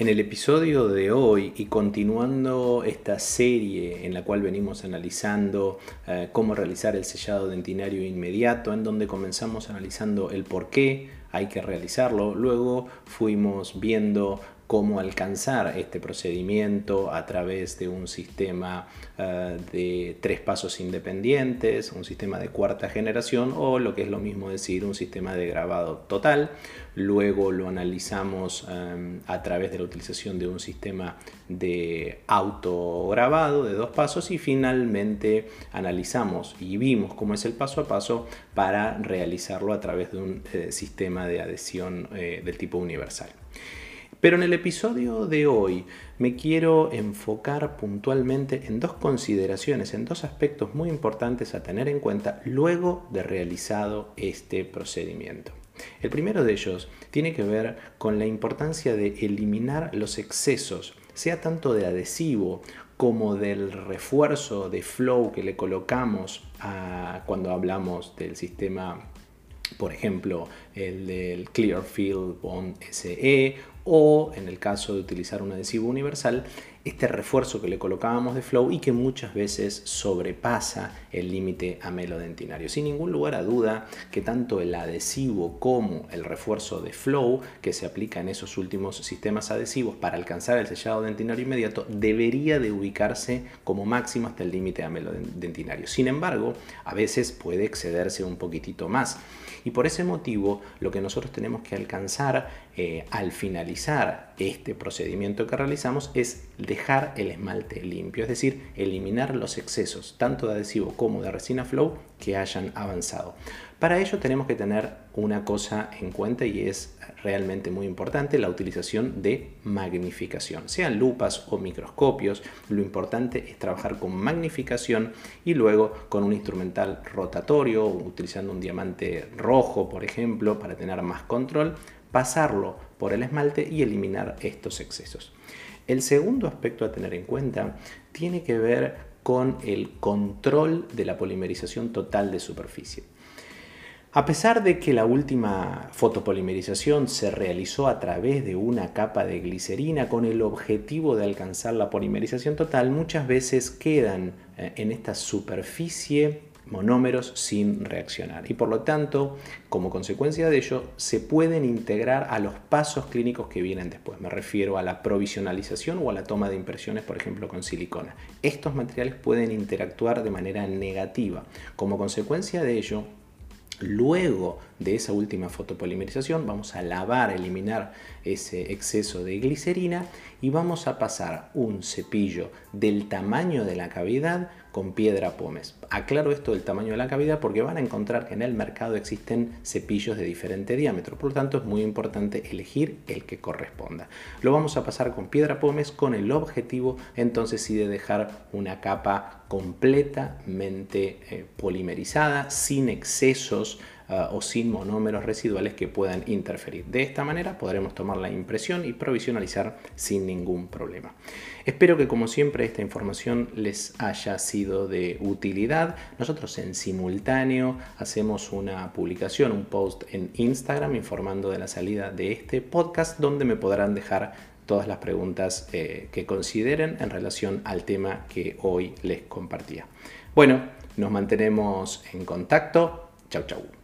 En el episodio de hoy y continuando esta serie en la cual venimos analizando eh, cómo realizar el sellado dentinario inmediato, en donde comenzamos analizando el por qué hay que realizarlo, luego fuimos viendo cómo alcanzar este procedimiento a través de un sistema eh, de tres pasos independientes, un sistema de cuarta generación o lo que es lo mismo decir un sistema de grabado total. Luego lo analizamos eh, a través de la utilización de un sistema de autograbado de dos pasos y finalmente analizamos y vimos cómo es el paso a paso para realizarlo a través de un eh, sistema de adhesión del tipo universal. Pero en el episodio de hoy me quiero enfocar puntualmente en dos consideraciones, en dos aspectos muy importantes a tener en cuenta luego de realizado este procedimiento. El primero de ellos tiene que ver con la importancia de eliminar los excesos, sea tanto de adhesivo como del refuerzo de flow que le colocamos cuando hablamos del sistema por ejemplo, el del Clearfield Bond SE o en el caso de utilizar un adhesivo universal, este refuerzo que le colocábamos de flow y que muchas veces sobrepasa el límite amelodentinario. Sin ningún lugar a duda que tanto el adhesivo como el refuerzo de flow que se aplica en esos últimos sistemas adhesivos para alcanzar el sellado dentinario inmediato debería de ubicarse como máximo hasta el límite amelodentinario. Sin embargo, a veces puede excederse un poquitito más. Y por ese motivo, lo que nosotros tenemos que alcanzar eh, al finalizar este procedimiento que realizamos es dejar el esmalte limpio, es decir, eliminar los excesos tanto de adhesivo como de resina flow que hayan avanzado. Para ello tenemos que tener una cosa en cuenta y es realmente muy importante, la utilización de magnificación, sean lupas o microscopios, lo importante es trabajar con magnificación y luego con un instrumental rotatorio, utilizando un diamante rojo, por ejemplo, para tener más control, pasarlo por el esmalte y eliminar estos excesos. El segundo aspecto a tener en cuenta tiene que ver con el control de la polimerización total de superficie. A pesar de que la última fotopolimerización se realizó a través de una capa de glicerina con el objetivo de alcanzar la polimerización total, muchas veces quedan eh, en esta superficie monómeros sin reaccionar y por lo tanto como consecuencia de ello se pueden integrar a los pasos clínicos que vienen después. Me refiero a la provisionalización o a la toma de impresiones por ejemplo con silicona. Estos materiales pueden interactuar de manera negativa. Como consecuencia de ello Luego de esa última fotopolimerización vamos a lavar, eliminar ese exceso de glicerina y vamos a pasar un cepillo del tamaño de la cavidad con piedra pómez. Aclaro esto del tamaño de la cavidad porque van a encontrar que en el mercado existen cepillos de diferente diámetro, por lo tanto es muy importante elegir el que corresponda. Lo vamos a pasar con piedra pómez con el objetivo entonces de dejar una capa completamente eh, polimerizada, sin excesos Ah, o sin monómeros residuales que puedan interferir. De esta manera podremos tomar la impresión y provisionalizar sin ningún problema. Espero que como siempre esta información les haya sido de utilidad. Nosotros en simultáneo hacemos una publicación, un post en Instagram informando de la salida de este podcast donde me podrán dejar todas las preguntas eh, que consideren en relación al tema que hoy les compartía. Bueno, nos mantenemos en contacto. Chau, chau.